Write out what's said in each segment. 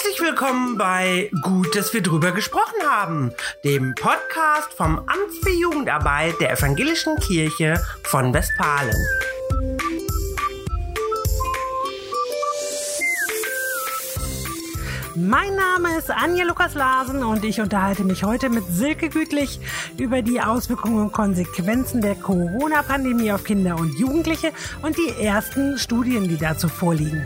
Herzlich willkommen bei Gut, dass wir drüber gesprochen haben, dem Podcast vom Amt für Jugendarbeit der Evangelischen Kirche von Westfalen. Mein Name ist Anja Lukas Larsen und ich unterhalte mich heute mit Silke Gütlich über die Auswirkungen und Konsequenzen der Corona-Pandemie auf Kinder und Jugendliche und die ersten Studien, die dazu vorliegen.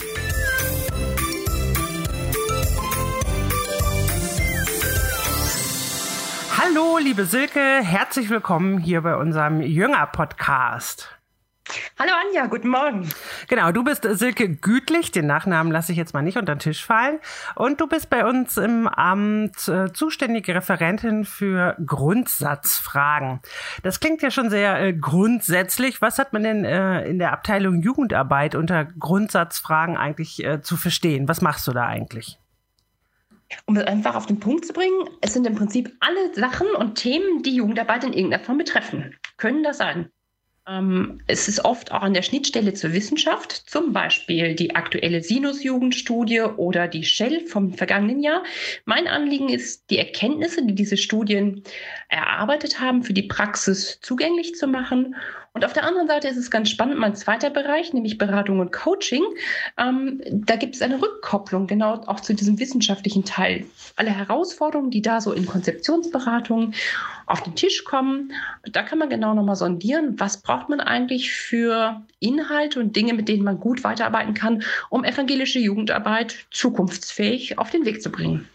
Hallo, liebe Silke, herzlich willkommen hier bei unserem Jünger-Podcast. Hallo Anja, guten Morgen. Genau, du bist Silke Gütlich, den Nachnamen lasse ich jetzt mal nicht unter den Tisch fallen. Und du bist bei uns im Amt äh, zuständige Referentin für Grundsatzfragen. Das klingt ja schon sehr äh, grundsätzlich. Was hat man denn äh, in der Abteilung Jugendarbeit unter Grundsatzfragen eigentlich äh, zu verstehen? Was machst du da eigentlich? Um es einfach auf den Punkt zu bringen, es sind im Prinzip alle Sachen und Themen, die Jugendarbeit in irgendeiner Form betreffen. Können das sein? Ähm, es ist oft auch an der Schnittstelle zur Wissenschaft, zum Beispiel die aktuelle Sinus-Jugendstudie oder die Shell vom vergangenen Jahr. Mein Anliegen ist, die Erkenntnisse, die diese Studien erarbeitet haben, für die Praxis zugänglich zu machen und auf der anderen Seite ist es ganz spannend, mein zweiter Bereich, nämlich Beratung und Coaching. Ähm, da gibt es eine Rückkopplung, genau auch zu diesem wissenschaftlichen Teil. Alle Herausforderungen, die da so in Konzeptionsberatungen auf den Tisch kommen, da kann man genau nochmal sondieren, was braucht man eigentlich für Inhalte und Dinge, mit denen man gut weiterarbeiten kann, um evangelische Jugendarbeit zukunftsfähig auf den Weg zu bringen.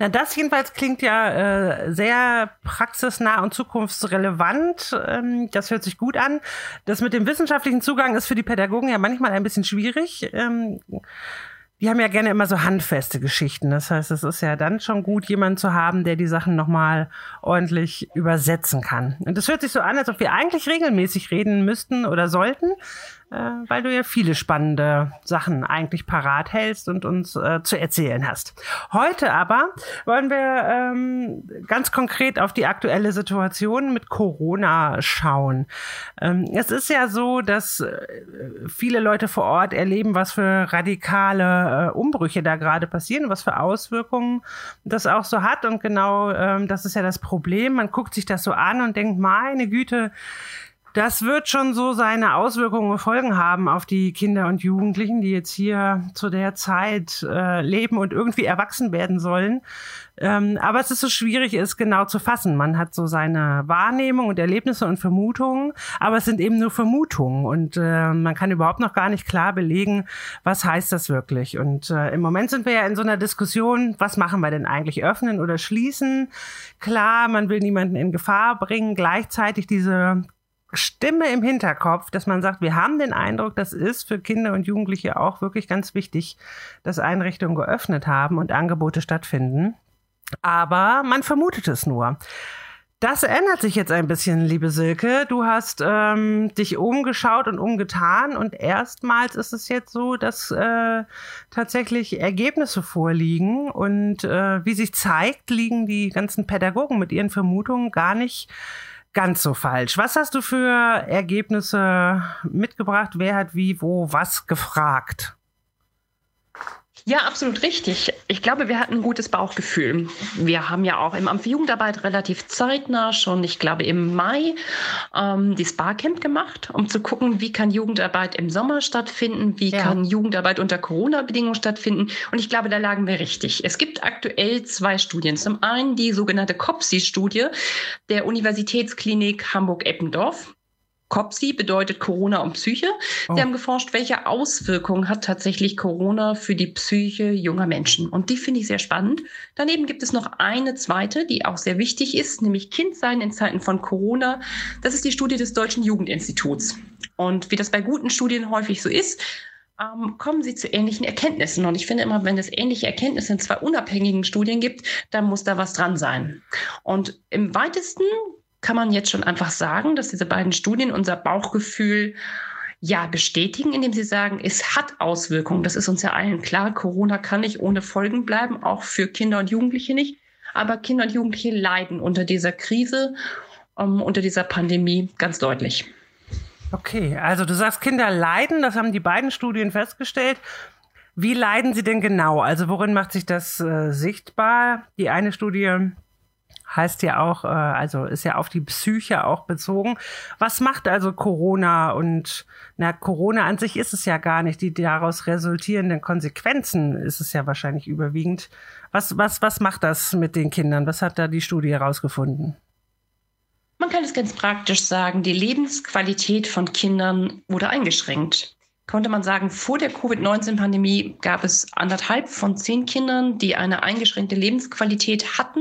Na, das jedenfalls klingt ja äh, sehr praxisnah und zukunftsrelevant. Ähm, das hört sich gut an. Das mit dem wissenschaftlichen Zugang ist für die Pädagogen ja manchmal ein bisschen schwierig. Ähm, die haben ja gerne immer so handfeste Geschichten. Das heißt, es ist ja dann schon gut, jemanden zu haben, der die Sachen nochmal ordentlich übersetzen kann. Und das hört sich so an, als ob wir eigentlich regelmäßig reden müssten oder sollten weil du ja viele spannende Sachen eigentlich parat hältst und uns äh, zu erzählen hast. Heute aber wollen wir ähm, ganz konkret auf die aktuelle Situation mit Corona schauen. Ähm, es ist ja so, dass äh, viele Leute vor Ort erleben, was für radikale äh, Umbrüche da gerade passieren, was für Auswirkungen das auch so hat. Und genau ähm, das ist ja das Problem. Man guckt sich das so an und denkt, meine Güte, das wird schon so seine Auswirkungen und Folgen haben auf die Kinder und Jugendlichen, die jetzt hier zu der Zeit äh, leben und irgendwie erwachsen werden sollen. Ähm, aber es ist so schwierig, es genau zu fassen. Man hat so seine Wahrnehmung und Erlebnisse und Vermutungen, aber es sind eben nur Vermutungen und äh, man kann überhaupt noch gar nicht klar belegen, was heißt das wirklich. Und äh, im Moment sind wir ja in so einer Diskussion, was machen wir denn eigentlich, öffnen oder schließen? Klar, man will niemanden in Gefahr bringen, gleichzeitig diese Stimme im Hinterkopf, dass man sagt, wir haben den Eindruck, das ist für Kinder und Jugendliche auch wirklich ganz wichtig, dass Einrichtungen geöffnet haben und Angebote stattfinden. Aber man vermutet es nur. Das ändert sich jetzt ein bisschen, liebe Silke. Du hast ähm, dich umgeschaut und umgetan und erstmals ist es jetzt so, dass äh, tatsächlich Ergebnisse vorliegen und äh, wie sich zeigt, liegen die ganzen Pädagogen mit ihren Vermutungen gar nicht ganz so falsch. Was hast du für Ergebnisse mitgebracht? Wer hat wie, wo, was gefragt? Ja, absolut richtig. Ich glaube, wir hatten ein gutes Bauchgefühl. Wir haben ja auch im Amt für Jugendarbeit relativ zeitnah schon, ich glaube im Mai, ähm, die Sparcamp gemacht, um zu gucken, wie kann Jugendarbeit im Sommer stattfinden, wie ja. kann Jugendarbeit unter Corona-Bedingungen stattfinden. Und ich glaube, da lagen wir richtig. Es gibt aktuell zwei Studien. Zum einen die sogenannte COPSI-Studie der Universitätsklinik Hamburg-Eppendorf. COPSI bedeutet Corona und Psyche. Oh. Sie haben geforscht, welche Auswirkungen hat tatsächlich Corona für die Psyche junger Menschen. Und die finde ich sehr spannend. Daneben gibt es noch eine zweite, die auch sehr wichtig ist, nämlich Kindsein in Zeiten von Corona. Das ist die Studie des Deutschen Jugendinstituts. Und wie das bei guten Studien häufig so ist, ähm, kommen sie zu ähnlichen Erkenntnissen. Und ich finde immer, wenn es ähnliche Erkenntnisse in zwei unabhängigen Studien gibt, dann muss da was dran sein. Und im weitesten kann man jetzt schon einfach sagen, dass diese beiden Studien unser Bauchgefühl ja bestätigen, indem sie sagen, es hat Auswirkungen. Das ist uns ja allen klar. Corona kann nicht ohne Folgen bleiben, auch für Kinder und Jugendliche nicht. Aber Kinder und Jugendliche leiden unter dieser Krise, ähm, unter dieser Pandemie ganz deutlich. Okay, also du sagst, Kinder leiden, das haben die beiden Studien festgestellt. Wie leiden sie denn genau? Also worin macht sich das äh, sichtbar? Die eine Studie heißt ja auch, äh, also ist ja auf die Psyche auch bezogen. Was macht also Corona und na, Corona an sich ist es ja gar nicht. Die daraus resultierenden Konsequenzen ist es ja wahrscheinlich überwiegend. Was, was, was macht das mit den Kindern? Was hat da die Studie herausgefunden? Man kann es ganz praktisch sagen, die Lebensqualität von Kindern wurde eingeschränkt. Konnte man sagen, vor der Covid-19-Pandemie gab es anderthalb von zehn Kindern, die eine eingeschränkte Lebensqualität hatten.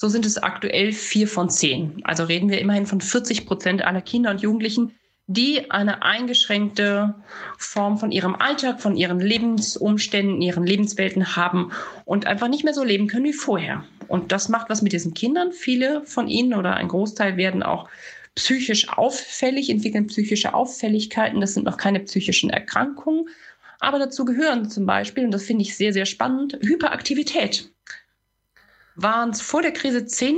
So sind es aktuell vier von zehn. Also reden wir immerhin von 40 Prozent aller Kinder und Jugendlichen, die eine eingeschränkte Form von ihrem Alltag, von ihren Lebensumständen, ihren Lebenswelten haben und einfach nicht mehr so leben können wie vorher. Und das macht was mit diesen Kindern. Viele von ihnen oder ein Großteil werden auch psychisch auffällig, entwickeln psychische Auffälligkeiten. Das sind noch keine psychischen Erkrankungen. Aber dazu gehören zum Beispiel, und das finde ich sehr, sehr spannend, Hyperaktivität waren es vor der Krise 10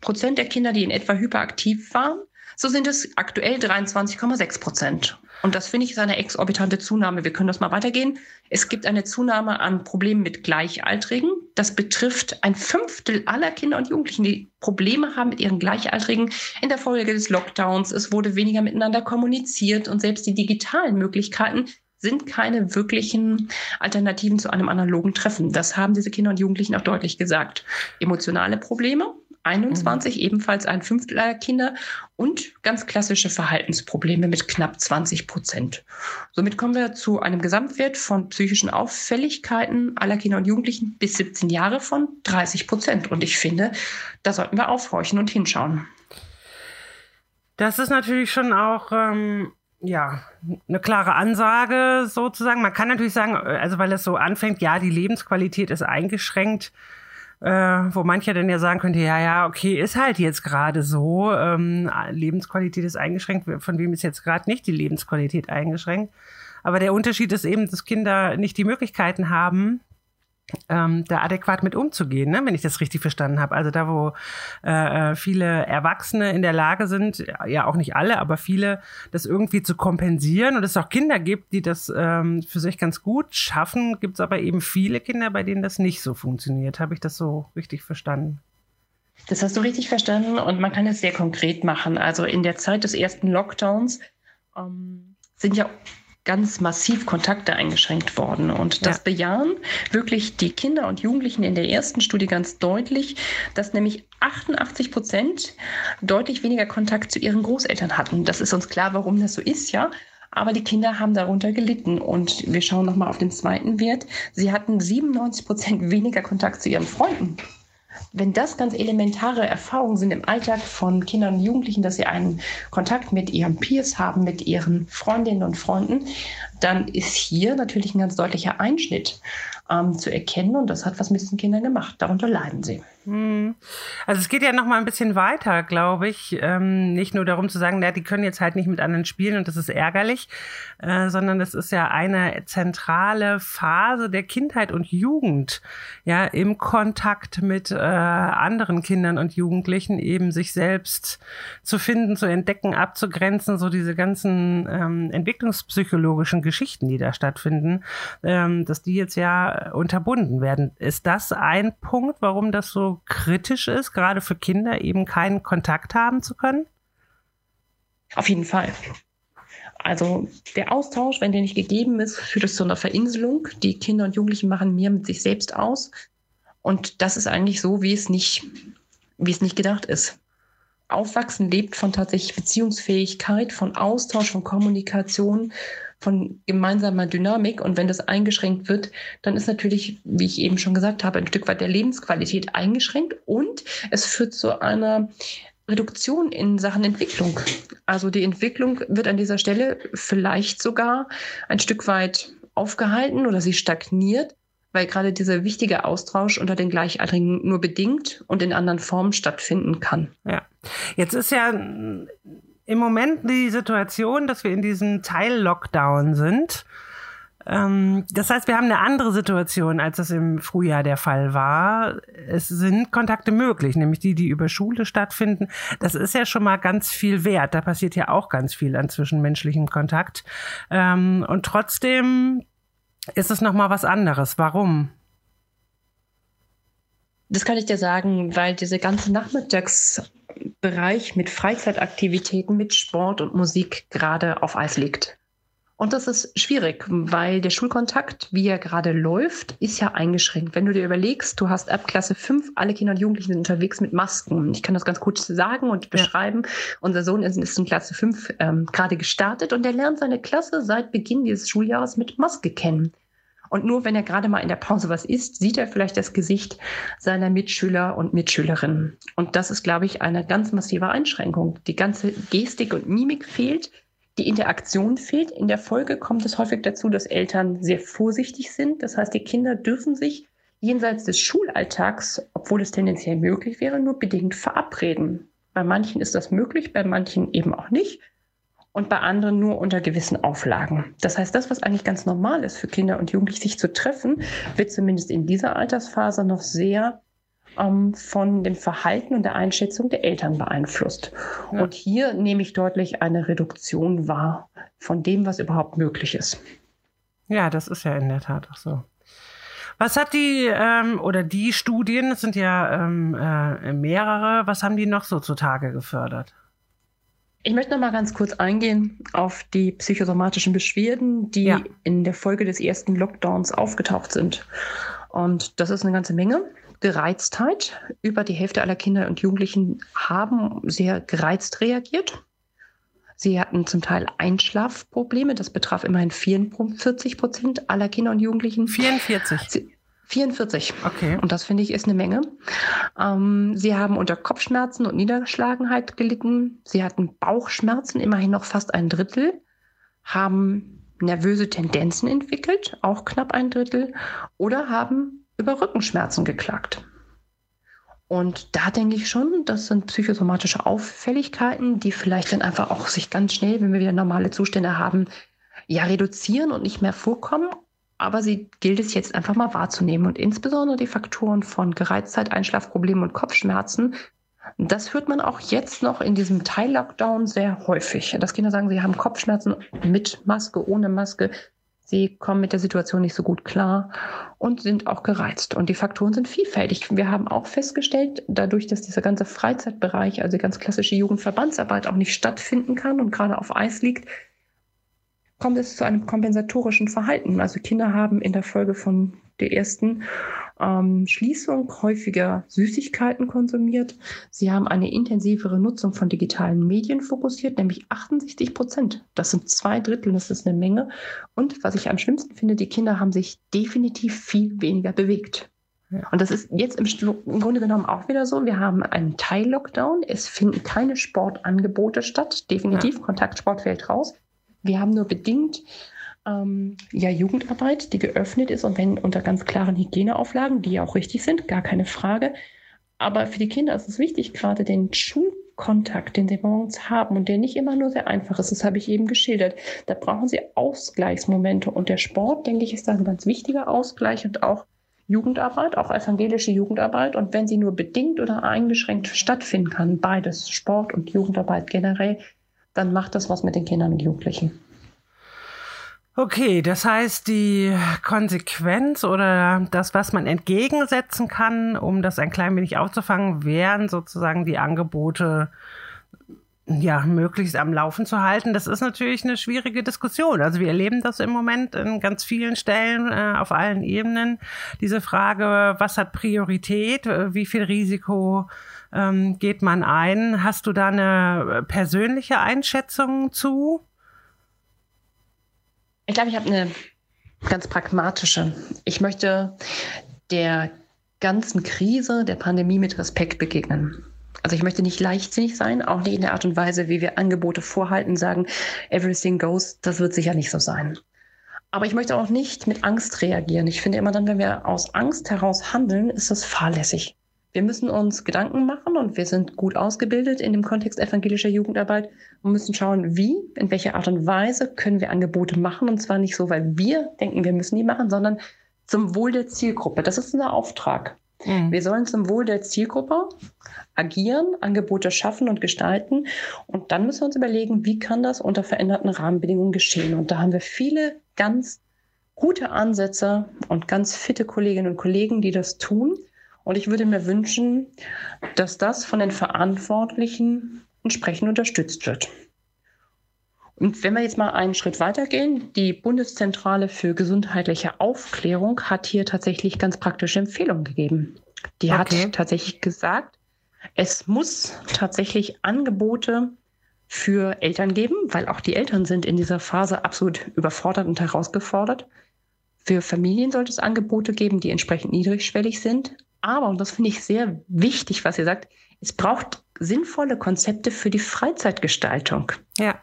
Prozent der Kinder, die in etwa hyperaktiv waren. So sind es aktuell 23,6 Prozent. Und das finde ich ist eine exorbitante Zunahme. Wir können das mal weitergehen. Es gibt eine Zunahme an Problemen mit Gleichaltrigen. Das betrifft ein Fünftel aller Kinder und Jugendlichen, die Probleme haben mit ihren Gleichaltrigen in der Folge des Lockdowns. Es wurde weniger miteinander kommuniziert und selbst die digitalen Möglichkeiten sind keine wirklichen Alternativen zu einem analogen Treffen. Das haben diese Kinder und Jugendlichen auch deutlich gesagt. Emotionale Probleme, 21, mhm. ebenfalls ein Fünftel aller Kinder und ganz klassische Verhaltensprobleme mit knapp 20 Prozent. Somit kommen wir zu einem Gesamtwert von psychischen Auffälligkeiten aller Kinder und Jugendlichen bis 17 Jahre von 30 Prozent. Und ich finde, da sollten wir aufhorchen und hinschauen. Das ist natürlich schon auch ähm, ja, eine klare Ansage sozusagen. Man kann natürlich sagen, also weil es so anfängt, ja, die Lebensqualität ist eingeschränkt, äh, wo mancher dann ja sagen könnte, ja, ja, okay, ist halt jetzt gerade so, ähm, Lebensqualität ist eingeschränkt, von wem ist jetzt gerade nicht die Lebensqualität eingeschränkt? Aber der Unterschied ist eben, dass Kinder nicht die Möglichkeiten haben, ähm, da adäquat mit umzugehen, ne? wenn ich das richtig verstanden habe. Also da, wo äh, äh, viele Erwachsene in der Lage sind, ja auch nicht alle, aber viele, das irgendwie zu kompensieren und es auch Kinder gibt, die das ähm, für sich ganz gut schaffen, gibt es aber eben viele Kinder, bei denen das nicht so funktioniert. Habe ich das so richtig verstanden? Das hast du richtig verstanden und man kann es sehr konkret machen. Also in der Zeit des ersten Lockdowns ähm, sind ja ganz massiv Kontakte eingeschränkt worden. Und das ja. bejahen wirklich die Kinder und Jugendlichen in der ersten Studie ganz deutlich, dass nämlich 88 Prozent deutlich weniger Kontakt zu ihren Großeltern hatten. Das ist uns klar, warum das so ist, ja. Aber die Kinder haben darunter gelitten. Und wir schauen nochmal auf den zweiten Wert. Sie hatten 97 Prozent weniger Kontakt zu ihren Freunden wenn das ganz elementare Erfahrungen sind im Alltag von Kindern und Jugendlichen, dass sie einen Kontakt mit ihren Peers haben, mit ihren Freundinnen und Freunden, dann ist hier natürlich ein ganz deutlicher Einschnitt ähm, zu erkennen und das hat was mit diesen Kindern gemacht. Darunter leiden sie. Hm. Also es geht ja noch mal ein bisschen weiter, glaube ich. Ähm, nicht nur darum zu sagen, na, die können jetzt halt nicht mit anderen spielen und das ist ärgerlich, äh, sondern das ist ja eine zentrale Phase der Kindheit und Jugend, ja, im Kontakt mit äh, anderen Kindern und Jugendlichen eben sich selbst zu finden, zu entdecken, abzugrenzen, so diese ganzen ähm, entwicklungspsychologischen Geschichten, die da stattfinden, ähm, dass die jetzt ja unterbunden werden. Ist das ein Punkt, warum das so kritisch ist, gerade für Kinder eben keinen Kontakt haben zu können? Auf jeden Fall. Also der Austausch, wenn der nicht gegeben ist, führt es zu einer Verinselung. Die Kinder und Jugendlichen machen mehr mit sich selbst aus. Und das ist eigentlich so, wie es nicht, wie es nicht gedacht ist. Aufwachsen lebt von tatsächlich Beziehungsfähigkeit, von Austausch, von Kommunikation, von gemeinsamer Dynamik. Und wenn das eingeschränkt wird, dann ist natürlich, wie ich eben schon gesagt habe, ein Stück weit der Lebensqualität eingeschränkt und es führt zu einer Reduktion in Sachen Entwicklung. Also die Entwicklung wird an dieser Stelle vielleicht sogar ein Stück weit aufgehalten oder sie stagniert, weil gerade dieser wichtige Austausch unter den Gleichaltrigen nur bedingt und in anderen Formen stattfinden kann. Ja, jetzt ist ja im Moment die Situation, dass wir in diesem Teil-Lockdown sind. Ähm, das heißt, wir haben eine andere Situation, als das im Frühjahr der Fall war. Es sind Kontakte möglich, nämlich die, die über Schule stattfinden. Das ist ja schon mal ganz viel wert. Da passiert ja auch ganz viel an zwischenmenschlichem Kontakt. Ähm, und trotzdem ist es nochmal was anderes. Warum? Das kann ich dir sagen, weil diese ganze Nachmittagsbereich mit Freizeitaktivitäten, mit Sport und Musik gerade auf Eis liegt. Und das ist schwierig, weil der Schulkontakt, wie er gerade läuft, ist ja eingeschränkt. Wenn du dir überlegst, du hast ab Klasse 5 alle Kinder und Jugendlichen sind unterwegs mit Masken. Ich kann das ganz kurz sagen und beschreiben. Ja. Unser Sohn ist, ist in Klasse 5 ähm, gerade gestartet und er lernt seine Klasse seit Beginn dieses Schuljahres mit Maske kennen. Und nur wenn er gerade mal in der Pause was isst, sieht er vielleicht das Gesicht seiner Mitschüler und Mitschülerinnen. Und das ist, glaube ich, eine ganz massive Einschränkung. Die ganze Gestik und Mimik fehlt. Die Interaktion fehlt. In der Folge kommt es häufig dazu, dass Eltern sehr vorsichtig sind. Das heißt, die Kinder dürfen sich jenseits des Schulalltags, obwohl es tendenziell möglich wäre, nur bedingt verabreden. Bei manchen ist das möglich, bei manchen eben auch nicht und bei anderen nur unter gewissen Auflagen. Das heißt, das, was eigentlich ganz normal ist für Kinder und Jugendliche, sich zu treffen, wird zumindest in dieser Altersphase noch sehr ähm, von dem Verhalten und der Einschätzung der Eltern beeinflusst. Ja. Und hier nehme ich deutlich eine Reduktion wahr von dem, was überhaupt möglich ist. Ja, das ist ja in der Tat auch so. Was hat die ähm, oder die Studien, es sind ja ähm, äh, mehrere, was haben die noch so zutage gefördert? Ich möchte noch mal ganz kurz eingehen auf die psychosomatischen Beschwerden, die ja. in der Folge des ersten Lockdowns aufgetaucht sind. Und das ist eine ganze Menge. Gereiztheit. Über die Hälfte aller Kinder und Jugendlichen haben sehr gereizt reagiert. Sie hatten zum Teil Einschlafprobleme. Das betraf immerhin 44 Prozent aller Kinder und Jugendlichen. 44. Sie, 44. Okay. Und das finde ich ist eine Menge. Ähm, sie haben unter Kopfschmerzen und Niedergeschlagenheit gelitten. Sie hatten Bauchschmerzen, immerhin noch fast ein Drittel. Haben nervöse Tendenzen entwickelt, auch knapp ein Drittel. Oder haben über Rückenschmerzen geklagt. Und da denke ich schon, das sind psychosomatische Auffälligkeiten, die vielleicht dann einfach auch sich ganz schnell, wenn wir wieder normale Zustände haben, ja reduzieren und nicht mehr vorkommen aber sie gilt es jetzt einfach mal wahrzunehmen und insbesondere die Faktoren von Gereiztheit, Einschlafproblemen und Kopfschmerzen. Das hört man auch jetzt noch in diesem Teil-Lockdown sehr häufig, dass Kinder sagen, sie haben Kopfschmerzen mit Maske, ohne Maske. Sie kommen mit der Situation nicht so gut klar und sind auch gereizt. Und die Faktoren sind vielfältig. Wir haben auch festgestellt, dadurch, dass dieser ganze Freizeitbereich, also die ganz klassische Jugendverbandsarbeit auch nicht stattfinden kann und gerade auf Eis liegt, kommt es zu einem kompensatorischen Verhalten. Also Kinder haben in der Folge von der ersten ähm, Schließung häufiger Süßigkeiten konsumiert. Sie haben eine intensivere Nutzung von digitalen Medien fokussiert, nämlich 68 Prozent. Das sind zwei Drittel, das ist eine Menge. Und was ich am schlimmsten finde, die Kinder haben sich definitiv viel weniger bewegt. Und das ist jetzt im, im, Grunde genommen auch wieder so. Wir haben einen Teil-Lockdown. Es finden keine Sportangebote statt. Definitiv, ja. Kontaktsport fällt raus. Wir haben nur bedingt ähm, ja, Jugendarbeit, die geöffnet ist und wenn unter ganz klaren Hygieneauflagen, die ja auch richtig sind, gar keine Frage. Aber für die Kinder ist es wichtig, gerade den Schulkontakt, den sie morgens haben und der nicht immer nur sehr einfach ist, das habe ich eben geschildert. Da brauchen sie Ausgleichsmomente und der Sport, denke ich, ist da ein ganz wichtiger Ausgleich und auch Jugendarbeit, auch evangelische Jugendarbeit. Und wenn sie nur bedingt oder eingeschränkt stattfinden kann, beides, Sport und Jugendarbeit generell, dann macht das was mit den Kindern und Jugendlichen. Okay, das heißt, die Konsequenz oder das, was man entgegensetzen kann, um das ein klein wenig aufzufangen, wären sozusagen die Angebote ja, möglichst am Laufen zu halten. Das ist natürlich eine schwierige Diskussion. Also wir erleben das im Moment in ganz vielen Stellen äh, auf allen Ebenen. Diese Frage, was hat Priorität, wie viel Risiko ähm, geht man ein? Hast du da eine persönliche Einschätzung zu? Ich glaube, ich habe eine ganz pragmatische. Ich möchte der ganzen Krise der Pandemie mit Respekt begegnen. Also ich möchte nicht leichtsinnig sein, auch nicht in der Art und Weise, wie wir Angebote vorhalten, sagen, everything goes, das wird sicher nicht so sein. Aber ich möchte auch nicht mit Angst reagieren. Ich finde immer dann, wenn wir aus Angst heraus handeln, ist das fahrlässig. Wir müssen uns Gedanken machen und wir sind gut ausgebildet in dem Kontext evangelischer Jugendarbeit und müssen schauen, wie, in welcher Art und Weise können wir Angebote machen. Und zwar nicht so, weil wir denken, wir müssen die machen, sondern zum Wohl der Zielgruppe. Das ist unser Auftrag. Mhm. Wir sollen zum Wohl der Zielgruppe agieren, Angebote schaffen und gestalten. Und dann müssen wir uns überlegen, wie kann das unter veränderten Rahmenbedingungen geschehen. Und da haben wir viele ganz gute Ansätze und ganz fitte Kolleginnen und Kollegen, die das tun. Und ich würde mir wünschen, dass das von den Verantwortlichen entsprechend unterstützt wird. Und wenn wir jetzt mal einen Schritt weitergehen, die Bundeszentrale für gesundheitliche Aufklärung hat hier tatsächlich ganz praktische Empfehlungen gegeben. Die okay. hat tatsächlich gesagt, es muss tatsächlich Angebote für Eltern geben, weil auch die Eltern sind in dieser Phase absolut überfordert und herausgefordert. Für Familien sollte es Angebote geben, die entsprechend niedrigschwellig sind. Aber, und das finde ich sehr wichtig, was ihr sagt, es braucht sinnvolle Konzepte für die Freizeitgestaltung. Ja.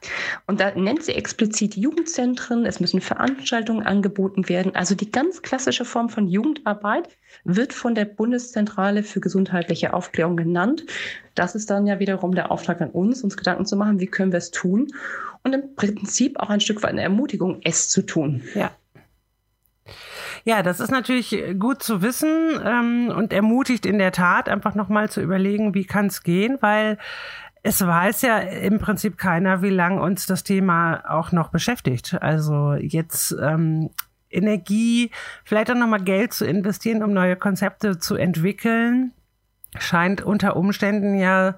Und da nennt sie explizit Jugendzentren, es müssen Veranstaltungen angeboten werden. Also die ganz klassische Form von Jugendarbeit wird von der Bundeszentrale für gesundheitliche Aufklärung genannt. Das ist dann ja wiederum der Auftrag an uns, uns Gedanken zu machen, wie können wir es tun. Und im Prinzip auch ein Stück weit eine Ermutigung, es zu tun. Ja. Ja, das ist natürlich gut zu wissen ähm, und ermutigt in der Tat einfach nochmal zu überlegen, wie kann es gehen, weil es weiß ja im Prinzip keiner, wie lange uns das Thema auch noch beschäftigt. Also jetzt ähm, Energie, vielleicht auch nochmal Geld zu investieren, um neue Konzepte zu entwickeln, scheint unter Umständen ja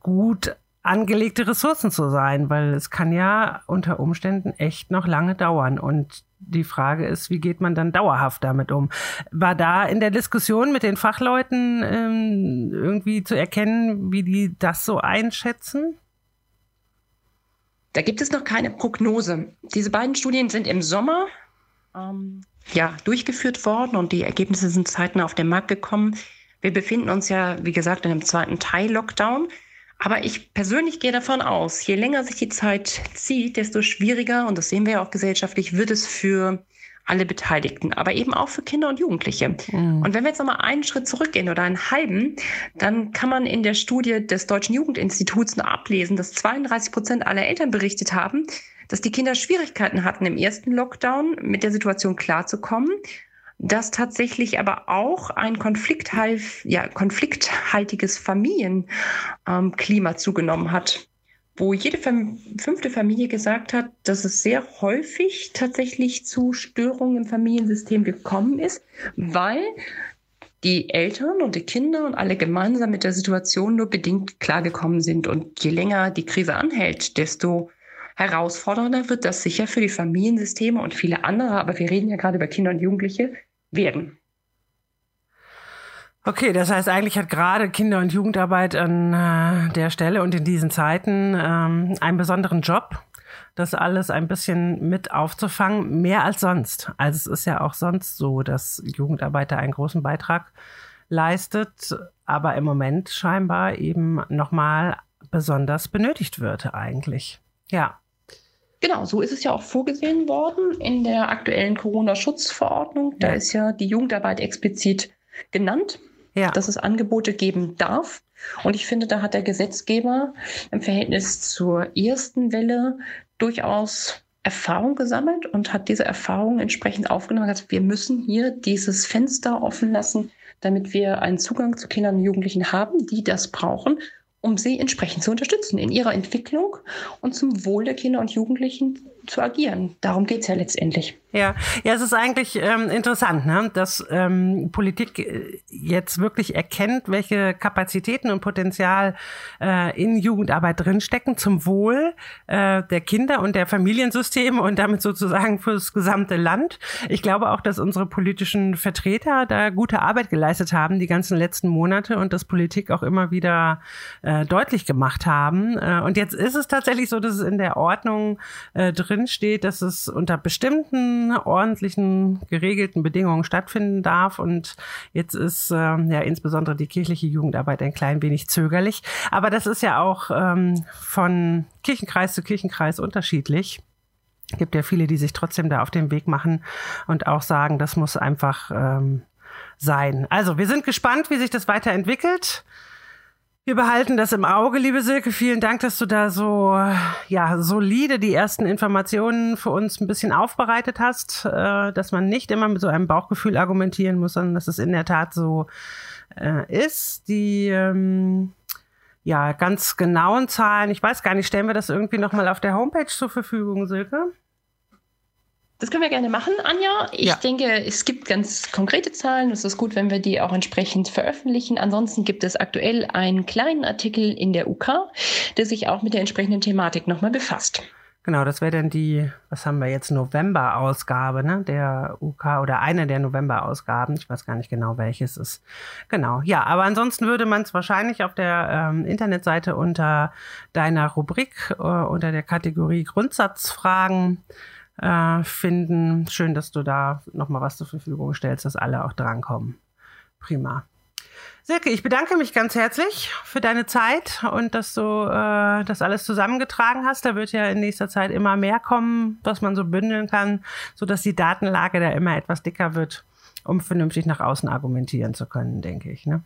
gut angelegte Ressourcen zu sein, weil es kann ja unter Umständen echt noch lange dauern. Und die Frage ist, wie geht man dann dauerhaft damit um? War da in der Diskussion mit den Fachleuten ähm, irgendwie zu erkennen, wie die das so einschätzen? Da gibt es noch keine Prognose. Diese beiden Studien sind im Sommer ähm, ja, durchgeführt worden und die Ergebnisse sind zeitnah auf den Markt gekommen. Wir befinden uns ja, wie gesagt, in einem zweiten Teil-Lockdown. Aber ich persönlich gehe davon aus, je länger sich die Zeit zieht, desto schwieriger, und das sehen wir ja auch gesellschaftlich, wird es für alle Beteiligten, aber eben auch für Kinder und Jugendliche. Mhm. Und wenn wir jetzt nochmal einen Schritt zurückgehen oder einen halben, dann kann man in der Studie des Deutschen Jugendinstituts noch ablesen, dass 32 Prozent aller Eltern berichtet haben, dass die Kinder Schwierigkeiten hatten, im ersten Lockdown mit der Situation klarzukommen dass tatsächlich aber auch ein konflikthalt, ja, konflikthaltiges Familienklima ähm, zugenommen hat, wo jede Fam fünfte Familie gesagt hat, dass es sehr häufig tatsächlich zu Störungen im Familiensystem gekommen ist, weil die Eltern und die Kinder und alle gemeinsam mit der Situation nur bedingt klargekommen sind. Und je länger die Krise anhält, desto herausfordernder wird das sicher für die Familiensysteme und viele andere, aber wir reden ja gerade über Kinder und Jugendliche, werden. Okay, das heißt, eigentlich hat gerade Kinder- und Jugendarbeit an äh, der Stelle und in diesen Zeiten ähm, einen besonderen Job, das alles ein bisschen mit aufzufangen, mehr als sonst. Also es ist ja auch sonst so, dass Jugendarbeit da einen großen Beitrag leistet, aber im Moment scheinbar eben nochmal besonders benötigt wird eigentlich. Ja. Genau, so ist es ja auch vorgesehen worden in der aktuellen Corona-Schutzverordnung. Da ja. ist ja die Jugendarbeit explizit genannt, ja. dass es Angebote geben darf. Und ich finde, da hat der Gesetzgeber im Verhältnis zur ersten Welle durchaus Erfahrung gesammelt und hat diese Erfahrung entsprechend aufgenommen. Also wir müssen hier dieses Fenster offen lassen, damit wir einen Zugang zu Kindern und Jugendlichen haben, die das brauchen um sie entsprechend zu unterstützen in ihrer Entwicklung und zum Wohl der Kinder und Jugendlichen zu agieren. Darum geht es ja letztendlich. Ja, ja, es ist eigentlich ähm, interessant, ne? dass ähm, Politik äh, jetzt wirklich erkennt, welche Kapazitäten und Potenzial äh, in Jugendarbeit drinstecken zum Wohl äh, der Kinder und der Familiensysteme und damit sozusagen fürs gesamte Land. Ich glaube auch, dass unsere politischen Vertreter da gute Arbeit geleistet haben die ganzen letzten Monate und das Politik auch immer wieder äh, deutlich gemacht haben. Äh, und jetzt ist es tatsächlich so, dass es in der Ordnung äh, drin steht, dass es unter bestimmten ordentlichen, geregelten Bedingungen stattfinden darf. Und jetzt ist äh, ja insbesondere die kirchliche Jugendarbeit ein klein wenig zögerlich. Aber das ist ja auch ähm, von Kirchenkreis zu Kirchenkreis unterschiedlich gibt ja viele, die sich trotzdem da auf den Weg machen und auch sagen, das muss einfach ähm, sein. Also, wir sind gespannt, wie sich das weiterentwickelt. Wir behalten das im Auge, liebe Silke. Vielen Dank, dass du da so ja solide die ersten Informationen für uns ein bisschen aufbereitet hast, äh, dass man nicht immer mit so einem Bauchgefühl argumentieren muss, sondern dass es in der Tat so äh, ist. Die ähm, ja ganz genauen Zahlen, ich weiß gar nicht, stellen wir das irgendwie noch mal auf der Homepage zur Verfügung, Silke? Das können wir gerne machen, Anja. Ich ja. denke, es gibt ganz konkrete Zahlen. Es ist gut, wenn wir die auch entsprechend veröffentlichen. Ansonsten gibt es aktuell einen kleinen Artikel in der UK, der sich auch mit der entsprechenden Thematik nochmal befasst. Genau, das wäre dann die, was haben wir jetzt, November-Ausgabe, ne, der UK oder eine der November-Ausgaben. Ich weiß gar nicht genau, welches ist. Genau, ja, aber ansonsten würde man es wahrscheinlich auf der ähm, Internetseite unter deiner Rubrik, äh, unter der Kategorie Grundsatzfragen äh, finden. Schön, dass du da nochmal was zur Verfügung stellst, dass alle auch drankommen. Prima. Silke, ich bedanke mich ganz herzlich für deine Zeit und dass du äh, das alles zusammengetragen hast. Da wird ja in nächster Zeit immer mehr kommen, was man so bündeln kann, sodass die Datenlage da immer etwas dicker wird, um vernünftig nach außen argumentieren zu können, denke ich. Ne?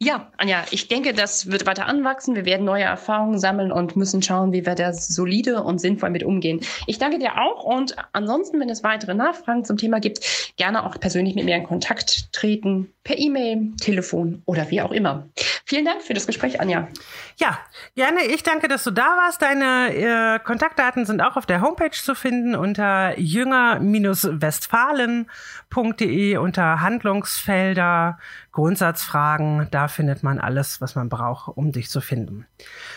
Ja, Anja, ich denke, das wird weiter anwachsen. Wir werden neue Erfahrungen sammeln und müssen schauen, wie wir da solide und sinnvoll mit umgehen. Ich danke dir auch und ansonsten, wenn es weitere Nachfragen zum Thema gibt, gerne auch persönlich mit mir in Kontakt treten, per E-Mail, Telefon oder wie auch immer. Vielen Dank für das Gespräch, Anja. Ja, gerne. Ich danke, dass du da warst. Deine äh, Kontaktdaten sind auch auf der Homepage zu finden unter jünger-westfalen.de unter Handlungsfelder, Grundsatzfragen. Da findet man alles, was man braucht, um dich zu finden.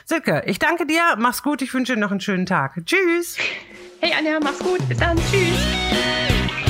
Silke, ich danke dir. Mach's gut. Ich wünsche dir noch einen schönen Tag. Tschüss. Hey Anja, mach's gut. Bis dann. Tschüss.